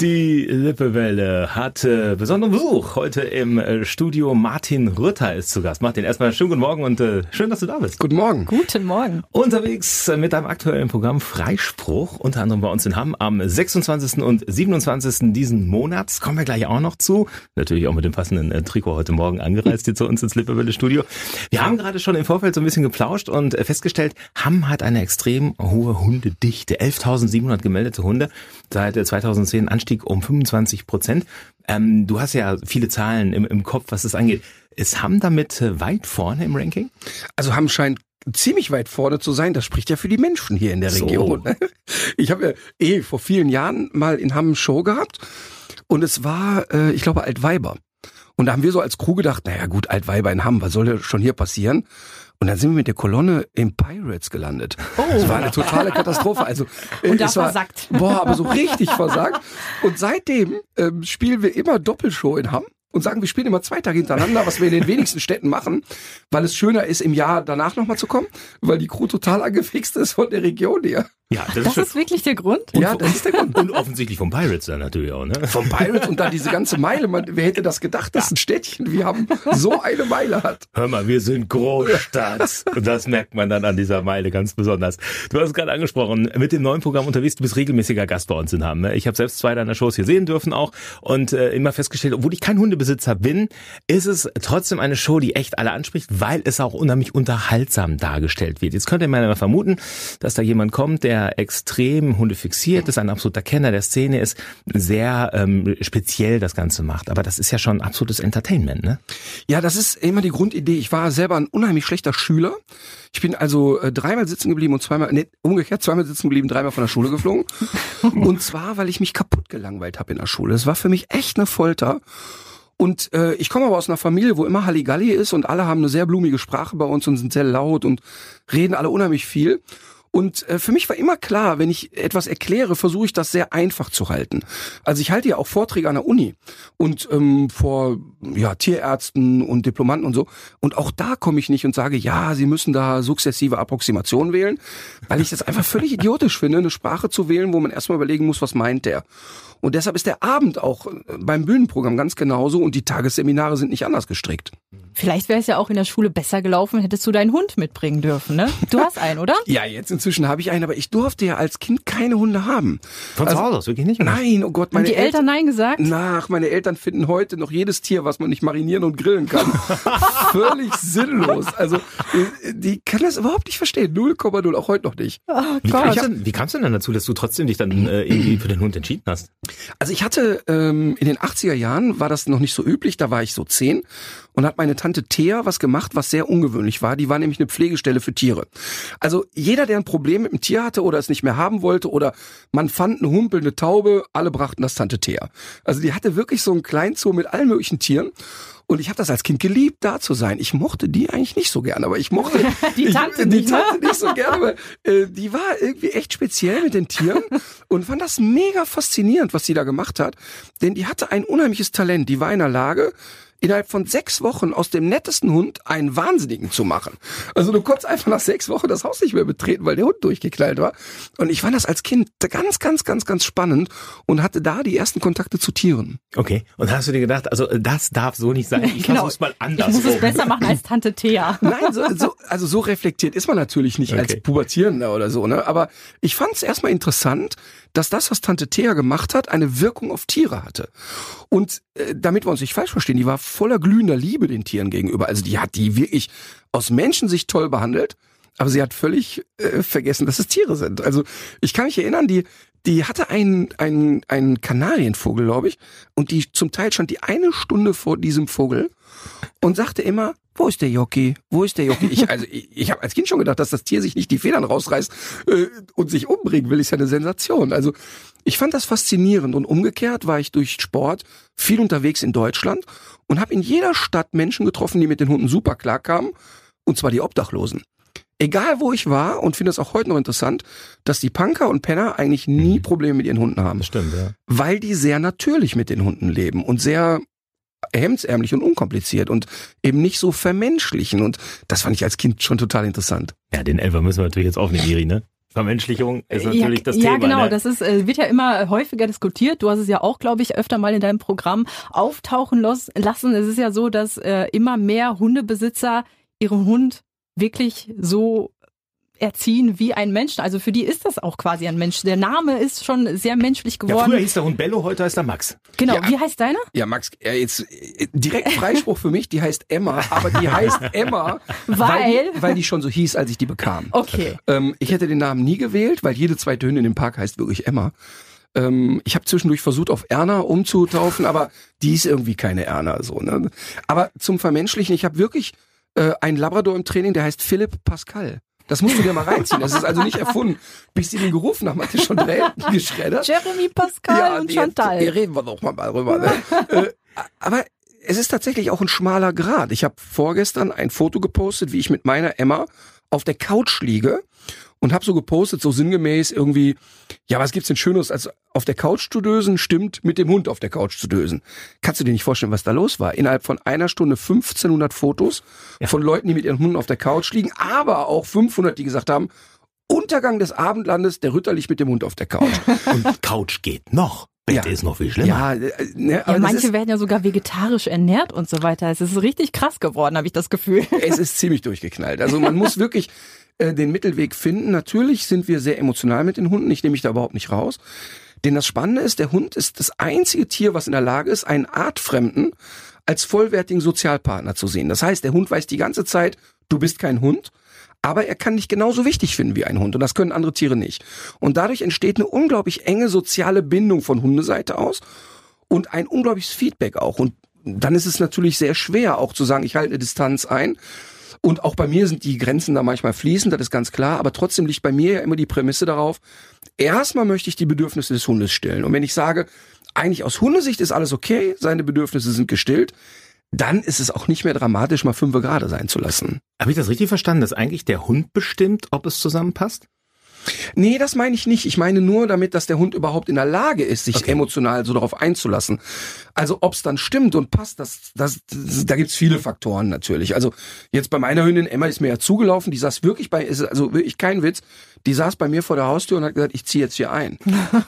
Die Lippewelle hat äh, besonderen Besuch. Heute im äh, Studio Martin Rütter ist zu Gast. Martin, erstmal schönen guten Morgen und äh, schön, dass du da bist. Guten Morgen. Guten Morgen. Unterwegs mit einem aktuellen Programm Freispruch, unter anderem bei uns in Hamm am 26. und 27. diesen Monats. Kommen wir gleich auch noch zu. Natürlich auch mit dem passenden äh, Trikot heute Morgen angereist hier zu uns ins Lippewelle Studio. Wir haben gerade schon im Vorfeld so ein bisschen geplauscht und äh, festgestellt, Hamm hat eine extrem hohe Hundedichte. 11.700 gemeldete Hunde seit 2010 äh, Anstieg um 25 Prozent. Ähm, du hast ja viele Zahlen im, im Kopf, was das angeht. Ist Hamm damit äh, weit vorne im Ranking? Also Hamm scheint ziemlich weit vorne zu sein. Das spricht ja für die Menschen hier in der Region. So. Ich habe ja eh vor vielen Jahren mal in Hamm Show gehabt und es war, äh, ich glaube, Altweiber. Und da haben wir so als Crew gedacht, naja gut, Altweiber in Hamm, was soll denn schon hier passieren? Und dann sind wir mit der Kolonne im Pirates gelandet. Oh. Das war eine totale Katastrophe. Also äh, Und da es war, versagt. Boah, aber so richtig versagt. Und seitdem ähm, spielen wir immer Doppelshow in Hamm und sagen, wir spielen immer zwei Tage hintereinander, was wir in den wenigsten Städten machen, weil es schöner ist, im Jahr danach nochmal zu kommen, weil die Crew total angefixt ist von der Region hier. Ja, das, das ist, ist, wirklich der Grund? Und ja, das ist der Grund. Und offensichtlich vom Pirates dann natürlich auch, ne? Vom Pirates und dann diese ganze Meile. Man, wer hätte das gedacht, dass ein Städtchen wie haben so eine Meile hat? Hör mal, wir sind Großstadt. Und das merkt man dann an dieser Meile ganz besonders. Du hast es gerade angesprochen, mit dem neuen Programm unterwegs, du bist regelmäßiger Gast bei uns in Hamm. Ne? Ich habe selbst zwei deiner Shows hier sehen dürfen auch und äh, immer festgestellt, obwohl ich kein Hundebesitzer bin, ist es trotzdem eine Show, die echt alle anspricht, weil es auch unheimlich unterhaltsam dargestellt wird. Jetzt könnte man ja vermuten, dass da jemand kommt, der extrem extrem Hunde fixiert ist, ein absoluter Kenner der Szene ist, sehr ähm, speziell das Ganze macht. Aber das ist ja schon absolutes Entertainment, ne? Ja, das ist immer die Grundidee. Ich war selber ein unheimlich schlechter Schüler. Ich bin also äh, dreimal sitzen geblieben und zweimal, nee, umgekehrt, zweimal sitzen geblieben, dreimal von der Schule geflogen. und zwar, weil ich mich kaputt gelangweilt habe in der Schule. Das war für mich echt eine Folter. Und äh, ich komme aber aus einer Familie, wo immer Halligalli ist und alle haben eine sehr blumige Sprache bei uns und sind sehr laut und reden alle unheimlich viel. Und äh, für mich war immer klar, wenn ich etwas erkläre, versuche ich das sehr einfach zu halten. Also ich halte ja auch Vorträge an der Uni und ähm, vor ja, Tierärzten und Diplomanten und so. Und auch da komme ich nicht und sage, ja, Sie müssen da sukzessive Approximation wählen, weil ich das einfach völlig idiotisch finde, eine Sprache zu wählen, wo man erstmal überlegen muss, was meint der. Und deshalb ist der Abend auch äh, beim Bühnenprogramm ganz genauso und die Tagesseminare sind nicht anders gestrickt. Vielleicht wäre es ja auch in der Schule besser gelaufen, hättest du deinen Hund mitbringen dürfen, ne? Du hast einen, oder? ja, jetzt inzwischen habe ich einen, aber ich durfte ja als Kind keine Hunde haben. Von also, zu Hause aus, wirklich nicht? Nein, oh Gott, meine Haben die Eltern, Eltern Nein gesagt? Nach, meine Eltern finden heute noch jedes Tier, was man nicht marinieren und grillen kann. Völlig sinnlos. Also, äh, die kann das überhaupt nicht verstehen. 0,0, auch heute noch nicht. Oh wie. Kamst denn, wie kamst du denn dazu, dass du trotzdem dich dann äh, irgendwie für den Hund entschieden hast? Also ich hatte ähm, in den 80er Jahren war das noch nicht so üblich, da war ich so zehn und hat meine Tante Thea was gemacht, was sehr ungewöhnlich war. Die war nämlich eine Pflegestelle für Tiere. Also jeder, der ein Problem mit dem Tier hatte oder es nicht mehr haben wollte oder man fand eine Humpel, eine Taube, alle brachten das Tante Thea. Also die hatte wirklich so einen Kleinzoo mit allen möglichen Tieren. Und ich habe das als Kind geliebt, da zu sein. Ich mochte die eigentlich nicht so gerne, aber ich mochte die Tante, ich, die Tante nicht so gerne, aber äh, die war irgendwie echt speziell mit den Tieren und fand das mega faszinierend, was sie da gemacht hat. Denn die hatte ein unheimliches Talent. Die war in der Lage, innerhalb von sechs Wochen aus dem nettesten Hund einen Wahnsinnigen zu machen. Also du konntest einfach nach sechs Wochen das Haus nicht mehr betreten, weil der Hund durchgeknallt war. Und ich fand das als Kind ganz, ganz, ganz, ganz spannend und hatte da die ersten Kontakte zu Tieren. Okay. Und hast du dir gedacht, also das darf so nicht sein. Ich genau. versuch's mal anders. Ich muss es besser machen als Tante Thea. Nein, so, so, also so reflektiert ist man natürlich nicht okay. als Pubertierender oder so, ne? Aber ich fand es erstmal interessant, dass das, was Tante Thea gemacht hat, eine Wirkung auf Tiere hatte. Und äh, damit wir uns nicht falsch verstehen, die war voller glühender Liebe den Tieren gegenüber. Also die hat die wirklich aus Menschensicht toll behandelt, aber sie hat völlig äh, vergessen, dass es Tiere sind. Also ich kann mich erinnern, die die hatte einen, einen, einen Kanarienvogel, glaube ich, und die zum Teil stand die eine Stunde vor diesem Vogel und sagte immer, wo ist der Jockey? Wo ist der Jockey? Ich, also ich, ich habe als Kind schon gedacht, dass das Tier sich nicht die Federn rausreißt äh, und sich umbringen will, ist ja eine Sensation. Also ich fand das faszinierend und umgekehrt war ich durch Sport viel unterwegs in Deutschland und habe in jeder Stadt Menschen getroffen, die mit den Hunden super klarkamen, und zwar die Obdachlosen. Egal wo ich war und finde es auch heute noch interessant, dass die Punker und Penner eigentlich nie mhm. Probleme mit ihren Hunden haben. Das stimmt, ja. Weil die sehr natürlich mit den Hunden leben und sehr hemdsärmlich und unkompliziert und eben nicht so vermenschlichen. Und das fand ich als Kind schon total interessant. Ja, den Elfer müssen wir natürlich jetzt aufnehmen, Iri, ne? Vermenschlichung ist natürlich ja, das Thema. Ja, genau. Ne? Das ist, äh, wird ja immer häufiger diskutiert. Du hast es ja auch, glaube ich, öfter mal in deinem Programm auftauchen lassen. Es ist ja so, dass äh, immer mehr Hundebesitzer ihren Hund wirklich so erziehen wie ein Mensch. Also für die ist das auch quasi ein Mensch. Der Name ist schon sehr menschlich geworden. Ja, früher hieß der Hund Bello, heute heißt er Max. Genau. Ja, wie heißt deiner? Ja, Max, ja, jetzt äh, direkt Freispruch für mich, die heißt Emma, aber die heißt Emma, weil, weil die, weil die schon so hieß, als ich die bekam. Okay. Ähm, ich hätte den Namen nie gewählt, weil jede zweite Hündin im Park heißt wirklich Emma. Ähm, ich habe zwischendurch versucht, auf Erna umzutaufen, aber die ist irgendwie keine Erna. So, ne? Aber zum Vermenschlichen, ich habe wirklich äh, einen Labrador im Training, der heißt Philipp Pascal. Das musst du dir mal reinziehen. Das ist also nicht erfunden. Bis sie den Gerufen haben, hat er schon geschreddert. Jeremy Pascal ja, und Chantal. Jetzt, reden wir doch mal drüber. Ne? äh, aber es ist tatsächlich auch ein schmaler Grad. Ich habe vorgestern ein Foto gepostet, wie ich mit meiner Emma auf der Couch liege und habe so gepostet, so sinngemäß irgendwie, ja, was gibt's denn Schönes, als auf der Couch zu dösen, stimmt mit dem Hund auf der Couch zu dösen. Kannst du dir nicht vorstellen, was da los war? Innerhalb von einer Stunde 1500 Fotos ja. von Leuten, die mit ihren Hunden auf der Couch liegen, aber auch 500, die gesagt haben, Untergang des Abendlandes, der Ritter liegt mit dem Hund auf der Couch. Und Couch geht noch. Bett ja. ist noch viel schlimmer. Ja, äh, ne, ja manche werden ja sogar vegetarisch ernährt und so weiter. Es ist richtig krass geworden, habe ich das Gefühl. Es ist ziemlich durchgeknallt. Also man muss wirklich äh, den Mittelweg finden. Natürlich sind wir sehr emotional mit den Hunden. Ich nehme mich da überhaupt nicht raus. Denn das Spannende ist, der Hund ist das einzige Tier, was in der Lage ist, einen Artfremden als vollwertigen Sozialpartner zu sehen. Das heißt, der Hund weiß die ganze Zeit, du bist kein Hund, aber er kann dich genauso wichtig finden wie ein Hund und das können andere Tiere nicht. Und dadurch entsteht eine unglaublich enge soziale Bindung von Hundeseite aus und ein unglaubliches Feedback auch. Und dann ist es natürlich sehr schwer auch zu sagen, ich halte eine Distanz ein, und auch bei mir sind die Grenzen da manchmal fließend, das ist ganz klar. Aber trotzdem liegt bei mir ja immer die Prämisse darauf, erstmal möchte ich die Bedürfnisse des Hundes stillen. Und wenn ich sage, eigentlich aus Hundesicht ist alles okay, seine Bedürfnisse sind gestillt, dann ist es auch nicht mehr dramatisch, mal fünf Grad sein zu lassen. Habe ich das richtig verstanden, dass eigentlich der Hund bestimmt, ob es zusammenpasst? Nee, das meine ich nicht. Ich meine nur damit, dass der Hund überhaupt in der Lage ist, sich okay. emotional so darauf einzulassen. Also ob es dann stimmt und passt, das, das, das da gibt's viele Faktoren natürlich. Also jetzt bei meiner Hündin Emma ist mir ja zugelaufen, die saß wirklich bei, also wirklich kein Witz, die saß bei mir vor der Haustür und hat gesagt, ich ziehe jetzt hier ein.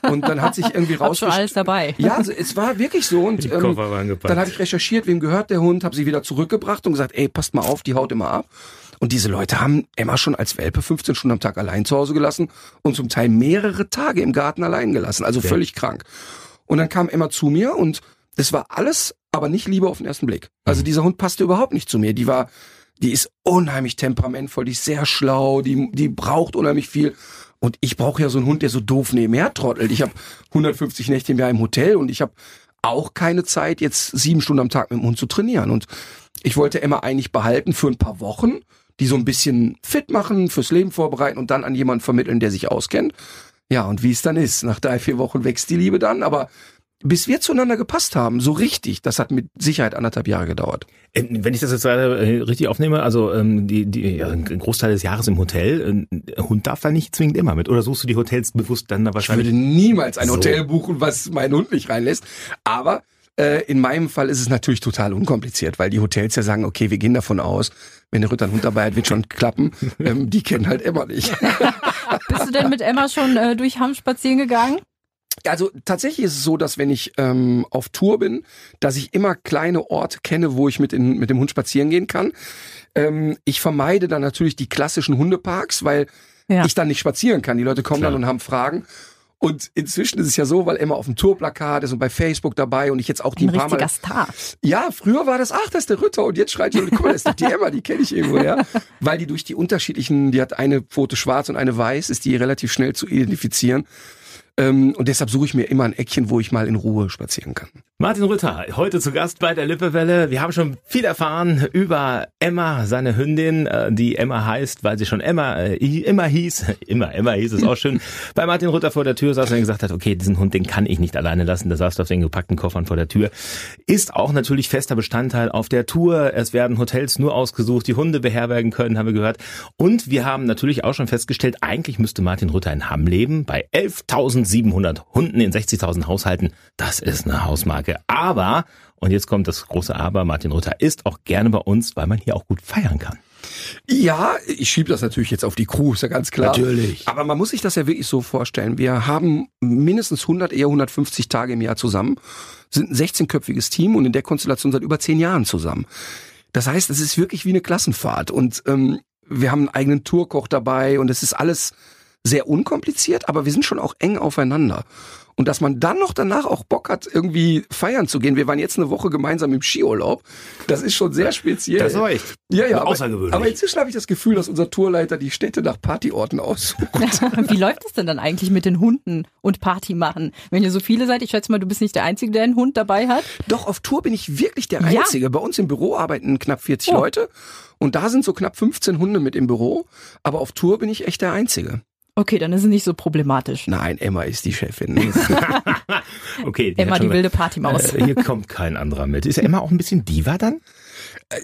Und dann hat sich irgendwie rausgestellt. alles dabei. Ja, also es war wirklich so. Und ähm, dann habe ich recherchiert, wem gehört der Hund, habe sie wieder zurückgebracht und gesagt, ey, passt mal auf, die haut immer ab. Und diese Leute haben Emma schon als Welpe 15 Stunden am Tag allein zu Hause gelassen und zum Teil mehrere Tage im Garten allein gelassen. Also ja. völlig krank. Und dann kam Emma zu mir und das war alles, aber nicht Liebe auf den ersten Blick. Also mhm. dieser Hund passte überhaupt nicht zu mir. Die war, die ist unheimlich temperamentvoll, die ist sehr schlau, die, die braucht unheimlich viel. Und ich brauche ja so einen Hund, der so doof nebenher trottelt. Ich habe 150 Nächte im Jahr im Hotel und ich habe auch keine Zeit, jetzt sieben Stunden am Tag mit dem Hund zu trainieren. Und ich wollte Emma eigentlich behalten für ein paar Wochen die so ein bisschen fit machen, fürs Leben vorbereiten und dann an jemanden vermitteln, der sich auskennt. Ja, und wie es dann ist. Nach drei, vier Wochen wächst die Liebe dann, aber bis wir zueinander gepasst haben, so richtig, das hat mit Sicherheit anderthalb Jahre gedauert. Ähm, wenn ich das jetzt äh, richtig aufnehme, also ähm, die, die, ja, ein Großteil des Jahres im Hotel, ein Hund darf da nicht zwingend immer mit. Oder suchst du die Hotels bewusst dann da wahrscheinlich? Ich würde niemals ein so. Hotel buchen, was mein Hund nicht reinlässt. Aber äh, in meinem Fall ist es natürlich total unkompliziert, weil die Hotels ja sagen, okay, wir gehen davon aus, wenn der Ritter einen Hund dabei hat, wird schon klappen. Ähm, die kennen halt Emma nicht. Bist du denn mit Emma schon äh, durch Hamm spazieren gegangen? Also tatsächlich ist es so, dass wenn ich ähm, auf Tour bin, dass ich immer kleine Orte kenne, wo ich mit, in, mit dem Hund spazieren gehen kann. Ähm, ich vermeide dann natürlich die klassischen Hundeparks, weil ja. ich dann nicht spazieren kann. Die Leute kommen Klar. dann und haben Fragen. Und inzwischen ist es ja so, weil Emma auf dem Tourplakat ist und bei Facebook dabei und ich jetzt auch die ein, paar Mal. Star. Ja, früher war das, ach, das ist der Ritter und jetzt schreit die, guck mal, das ist die Emma, die kenne ich irgendwo, ja. Weil die durch die unterschiedlichen, die hat eine Pfote schwarz und eine weiß, ist die relativ schnell zu identifizieren. Ähm, und deshalb suche ich mir immer ein Eckchen, wo ich mal in Ruhe spazieren kann. Martin Rütter, heute zu Gast bei der Lippewelle. Wir haben schon viel erfahren über Emma, seine Hündin, äh, die Emma heißt, weil sie schon Emma äh, immer hieß. Immer, Emma hieß es auch schön. bei Martin Rütter vor der Tür saß und gesagt hat, okay, diesen Hund, den kann ich nicht alleine lassen. Der saß auf den gepackten Koffern vor der Tür. Ist auch natürlich fester Bestandteil auf der Tour. Es werden Hotels nur ausgesucht, die Hunde beherbergen können, haben wir gehört. Und wir haben natürlich auch schon festgestellt, eigentlich müsste Martin Rütter in Hamm leben, bei 11.700 Hunden in 60.000 Haushalten. Das ist eine Hausmarke. Stärke. Aber, und jetzt kommt das große Aber, Martin Rütter ist auch gerne bei uns, weil man hier auch gut feiern kann. Ja, ich schiebe das natürlich jetzt auf die Crew, ist ja ganz klar. Natürlich. Aber man muss sich das ja wirklich so vorstellen. Wir haben mindestens 100, eher 150 Tage im Jahr zusammen, sind ein 16-köpfiges Team und in der Konstellation seit über zehn Jahren zusammen. Das heißt, es ist wirklich wie eine Klassenfahrt und ähm, wir haben einen eigenen Tourkoch dabei und es ist alles sehr unkompliziert, aber wir sind schon auch eng aufeinander. Und dass man dann noch danach auch Bock hat, irgendwie feiern zu gehen. Wir waren jetzt eine Woche gemeinsam im Skiurlaub. Das ist schon sehr speziell. Das war echt ja, ja, aber, außergewöhnlich. aber inzwischen habe ich das Gefühl, dass unser Tourleiter die Städte nach Partyorten aussucht. Wie läuft es denn dann eigentlich mit den Hunden und Party machen? Wenn ihr so viele seid, ich schätze mal, du bist nicht der Einzige, der einen Hund dabei hat. Doch, auf Tour bin ich wirklich der Ja. Einzige. Bei uns im Büro arbeiten knapp 40 Oh. Leute. Und da sind so knapp 15 Hunde mit im Büro. Aber auf Tour bin ich echt der Einzige. Okay, dann ist es nicht so problematisch. Nein, Emma ist die Chefin. Okay, Emma, hat die wilde Partymaus. Äh, hier kommt kein anderer mit. Ist Emma auch ein bisschen Diva dann?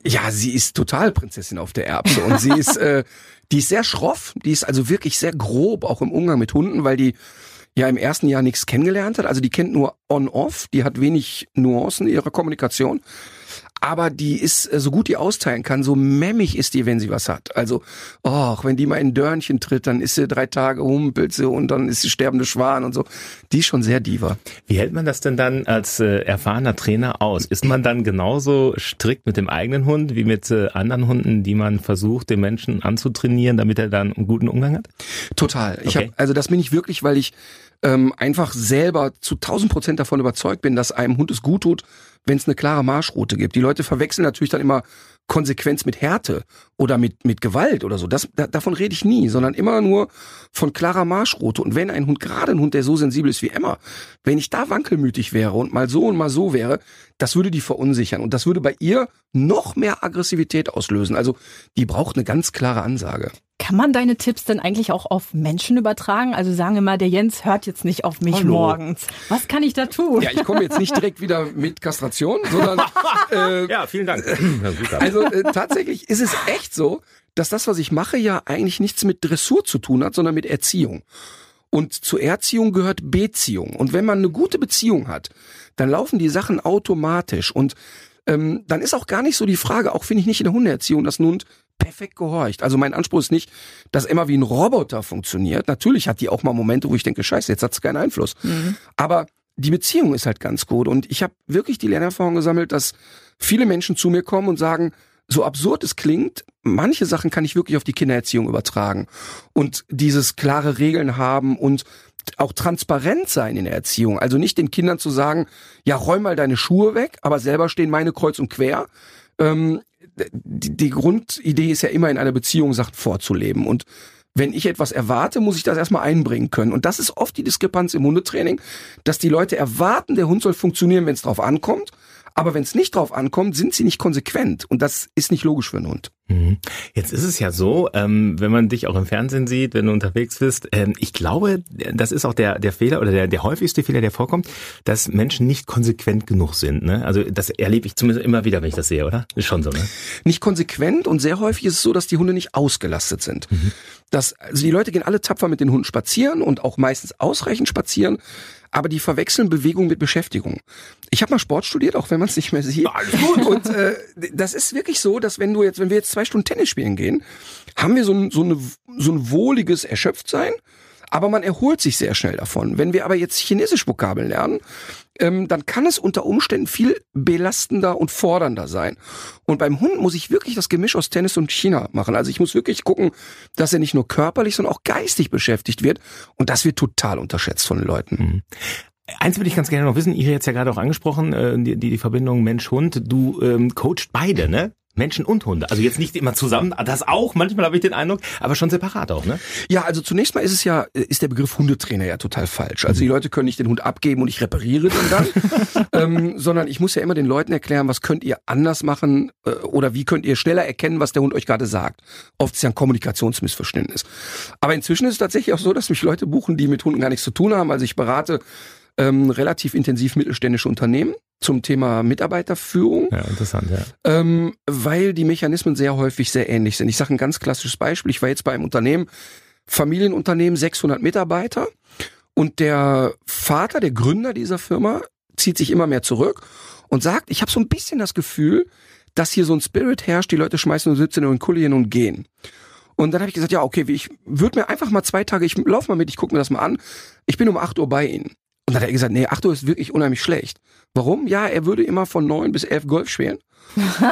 Ja, sie ist total Prinzessin auf der Erbse und sie ist, äh, die ist sehr schroff, die ist also wirklich sehr grob, auch im Umgang mit Hunden, weil die ja im ersten Jahr nichts kennengelernt hat. Also die kennt nur on-off, die hat wenig Nuancen in ihrer Kommunikation. Aber die ist, äh, so gut die austeilen kann, so memmig ist die, wenn sie was hat. Also, och, wenn die mal in ein Dörnchen tritt, dann ist sie drei Tage humpelt sie und dann ist sie sterbende Schwan und so. Die ist schon sehr diva. Wie hält man das denn dann als äh, erfahrener Trainer aus? Ist man dann genauso strikt mit dem eigenen Hund wie mit äh, anderen Hunden, die man versucht, den Menschen anzutrainieren, damit er dann einen guten Umgang hat? Total. Ich Okay. hab, also das bin ich wirklich, weil ich ähm, einfach selber zu 1000 Prozent davon überzeugt bin, dass einem Hund es gut tut, wenn es eine klare Marschroute gibt. Die Leute verwechseln natürlich dann immer Konsequenz mit Härte oder mit, mit Gewalt oder so. Das, da, davon rede ich nie, sondern immer nur von klarer Marschroute. Und wenn ein Hund, gerade ein Hund, der so sensibel ist wie Emma, wenn ich da wankelmütig wäre und mal so und mal so wäre, das würde die verunsichern. Und das würde bei ihr noch mehr Aggressivität auslösen. Also die braucht eine ganz klare Ansage. Kann man deine Tipps denn eigentlich auch auf Menschen übertragen? Also sagen wir mal, der Jens hört jetzt nicht auf mich Hallo. morgens. Was kann ich da tun? Ja, ich komme jetzt nicht direkt wieder mit Kastration, sondern äh, Ja, vielen Dank. Also äh, tatsächlich ist es echt so, dass das, was ich mache, ja eigentlich nichts mit Dressur zu tun hat, sondern mit Erziehung. Und zur Erziehung gehört Beziehung. Und wenn man eine gute Beziehung hat, dann laufen die Sachen automatisch. Und ähm, dann ist auch gar nicht so die Frage, auch finde ich nicht in der Hundeerziehung, dass ein Hund perfekt gehorcht. Also mein Anspruch ist nicht, dass Emma wie ein Roboter funktioniert. Natürlich hat die auch mal Momente, wo ich denke, scheiße, jetzt hat sie keinen Einfluss. Aber die Beziehung ist halt ganz gut. Und ich habe wirklich die Lernerfahrung gesammelt, dass viele Menschen zu mir kommen und sagen, so absurd es klingt, manche Sachen kann ich wirklich auf die Kindererziehung übertragen. Und dieses klare Regeln haben und auch transparent sein in der Erziehung. Also nicht den Kindern zu sagen, ja, räum mal deine Schuhe weg, aber selber stehen meine kreuz und quer. Ähm, die, die Grundidee ist ja immer in einer Beziehung Sachen vorzuleben. Und wenn ich etwas erwarte, muss ich das erstmal einbringen können. Und das ist oft die Diskrepanz im Hundetraining, dass die Leute erwarten, der Hund soll funktionieren, wenn es drauf ankommt. Aber wenn es nicht drauf ankommt, sind sie nicht konsequent. Und das ist nicht logisch für einen Hund. Mhm. Jetzt ist es ja so, ähm, wenn man dich auch im Fernsehen sieht, wenn du unterwegs bist, ähm, ich glaube, das ist auch der, der Fehler oder der, der häufigste Fehler, der vorkommt, dass Menschen nicht konsequent genug sind. Ne? Also das erlebe ich zumindest immer wieder, wenn ich das sehe, oder? Ist schon so, ne? Nicht konsequent und sehr häufig ist es so, dass die Hunde nicht ausgelastet sind. Das, also die Leute gehen alle tapfer mit den Hunden spazieren und auch meistens ausreichend spazieren, aber die verwechseln Bewegung mit Beschäftigung. Ich habe mal Sport studiert, auch wenn man es nicht mehr sieht. Alles gut. Und äh, das ist wirklich so, dass wenn du jetzt, wenn wir jetzt zwei Stunden Tennis spielen gehen, haben wir so ein, so, eine, so ein wohliges Erschöpftsein, aber man erholt sich sehr schnell davon. Wenn wir aber jetzt Chinesisch Vokabeln lernen, ähm, dann kann es unter Umständen viel belastender und fordernder sein. Und beim Hund muss ich wirklich das Gemisch aus Tennis und China machen. Also ich muss wirklich gucken, dass er nicht nur körperlich, sondern auch geistig beschäftigt wird. Und das wird total unterschätzt von den Leuten. Eins würde ich ganz gerne noch wissen, ihr jetzt ja gerade auch angesprochen, äh, die, die, die Verbindung Mensch-Hund, du ähm, coacht beide, ne? Menschen und Hunde. Also jetzt nicht immer zusammen, das auch, manchmal habe ich den Eindruck, aber schon separat auch, ne? Ja, also zunächst mal ist es ja, ist der Begriff Hundetrainer ja total falsch. Also die Leute können nicht den Hund abgeben und ich repariere den dann, ähm, sondern ich muss ja immer den Leuten erklären, was könnt ihr anders machen äh, oder wie könnt ihr schneller erkennen, was der Hund euch gerade sagt. Oft ist ja ein Kommunikationsmissverständnis. Aber inzwischen ist es tatsächlich auch so, dass mich Leute buchen, die mit Hunden gar nichts zu tun haben. Also ich berate ähm, relativ intensiv mittelständische Unternehmen zum Thema Mitarbeiterführung. Ja, interessant, ja. Ähm, weil die Mechanismen sehr häufig sehr ähnlich sind. Ich sage ein ganz klassisches Beispiel. Ich war jetzt bei einem Unternehmen, Familienunternehmen, 600 Mitarbeiter und der Vater, der Gründer dieser Firma, zieht sich immer mehr zurück und sagt, ich habe so ein bisschen das Gefühl, dass hier so ein Spirit herrscht, die Leute schmeißen um 17 Uhr in Kulli hin und gehen. Und dann habe ich gesagt, ja, okay, ich würde mir einfach mal zwei Tage, ich lauf mal mit, ich gucke mir das mal an. Ich bin um 8 Uhr bei Ihnen. Und dann hat er gesagt, nee, 8 Uhr ist wirklich unheimlich schlecht. Warum? Ja, er würde immer von 9 bis 11 Golf spielen.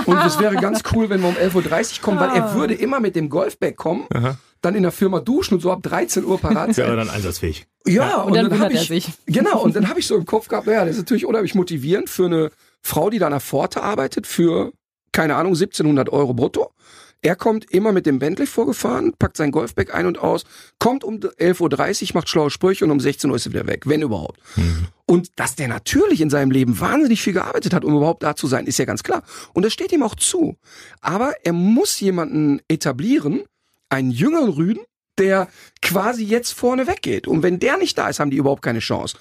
Und es wäre ganz cool, wenn wir um 11.30 Uhr kommen, weil er würde immer mit dem Golfbag kommen, Aha. dann in der Firma duschen und so ab 13 Uhr parat sein. Ja, dann einsatzfähig. Ja, ja. und, und, dann, dann habe ich, sich. genau, und dann habe ich so im Kopf gehabt, naja, das ist natürlich unheimlich motivierend für eine Frau, die da an der Pforte arbeitet, für, keine Ahnung, 1700 Euro brutto. Er kommt immer mit dem Bentley vorgefahren, packt sein Golfbag ein und aus, kommt um 11.30 Uhr, macht schlaue Sprüche und um 16 Uhr ist er wieder weg, wenn überhaupt. Mhm. Und dass der natürlich in seinem Leben wahnsinnig viel gearbeitet hat, um überhaupt da zu sein, ist ja ganz klar. Und das steht ihm auch zu. Aber er muss jemanden etablieren, einen jüngeren Rüden, der quasi jetzt vorne weggeht. Und wenn der nicht da ist, haben die überhaupt keine Chance.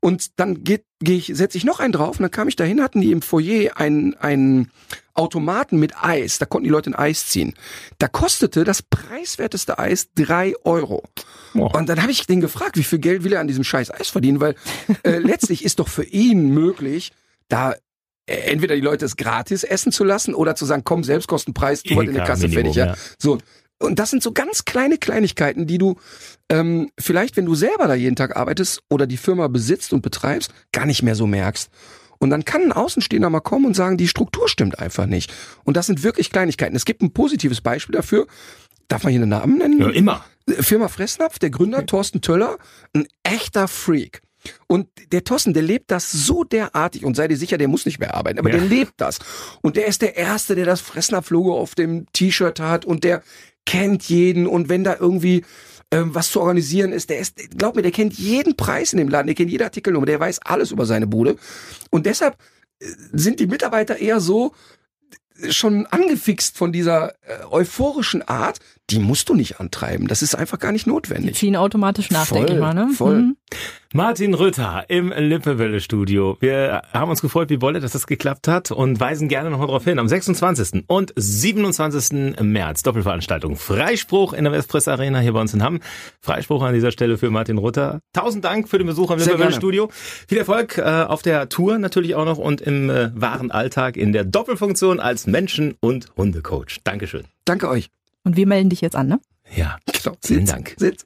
Und dann geht, geh ich, setze ich noch einen drauf und dann kam ich dahin, hatten die im Foyer einen, einen Automaten mit Eis. Da konnten die Leute ein Eis ziehen. Da kostete das preiswerteste Eis drei Euro. Oh. Und dann habe ich den gefragt, wie viel Geld will er an diesem scheiß Eis verdienen, weil äh, letztlich ist doch für ihn möglich, da äh, entweder die Leute es gratis essen zu lassen oder zu sagen, komm, Selbstkostenpreis, tu halt in der Kasse Minimum, fertig. Ja. ja. So. Und das sind so ganz kleine Kleinigkeiten, die du ähm, vielleicht, wenn du selber da jeden Tag arbeitest oder die Firma besitzt und betreibst, gar nicht mehr so merkst. Und dann kann ein Außenstehender mal kommen und sagen, die Struktur stimmt einfach nicht. Und das sind wirklich Kleinigkeiten. Es gibt ein positives Beispiel dafür. Darf man hier einen Namen nennen? Ja, immer. Firma Fressnapf, der Gründer Thorsten Töller, ein echter Freak. Und der Thorsten, der lebt das so derartig und sei dir sicher, der muss nicht mehr arbeiten, aber ja. der lebt das. Und der ist der Erste, der das Fressnapf-Logo auf dem T-Shirt hat und der kennt jeden und wenn da irgendwie ähm, was zu organisieren ist, der ist, glaub mir, der kennt jeden Preis in dem Laden, der kennt jede Artikelnummer, der weiß alles über seine Bude. Und deshalb äh, sind die Mitarbeiter eher so äh, schon angefixt von dieser äh, euphorischen Art, die musst du nicht antreiben. Das ist einfach gar nicht notwendig. Die ziehen automatisch nach, voll, denke ich mal. Ne? Voll. Mhm. Martin Rütter im Lippewelle Studio. Wir haben uns gefreut, wie Bolle, dass das geklappt hat und weisen gerne nochmal darauf hin. Am 26. und 27. März Doppelveranstaltung. Freispruch in der Westpress Arena hier bei uns in Hamm. Freispruch an dieser Stelle für Martin Rütter. Tausend Dank für den Besuch am Lippewelle Studio. Viel Erfolg äh, auf der Tour natürlich auch noch und im äh, wahren Alltag in der Doppelfunktion als Menschen- und Hundecoach. Dankeschön. Danke euch. Und wir melden dich jetzt an, ne? Ja. Genau. Vielen Dank. Sitz.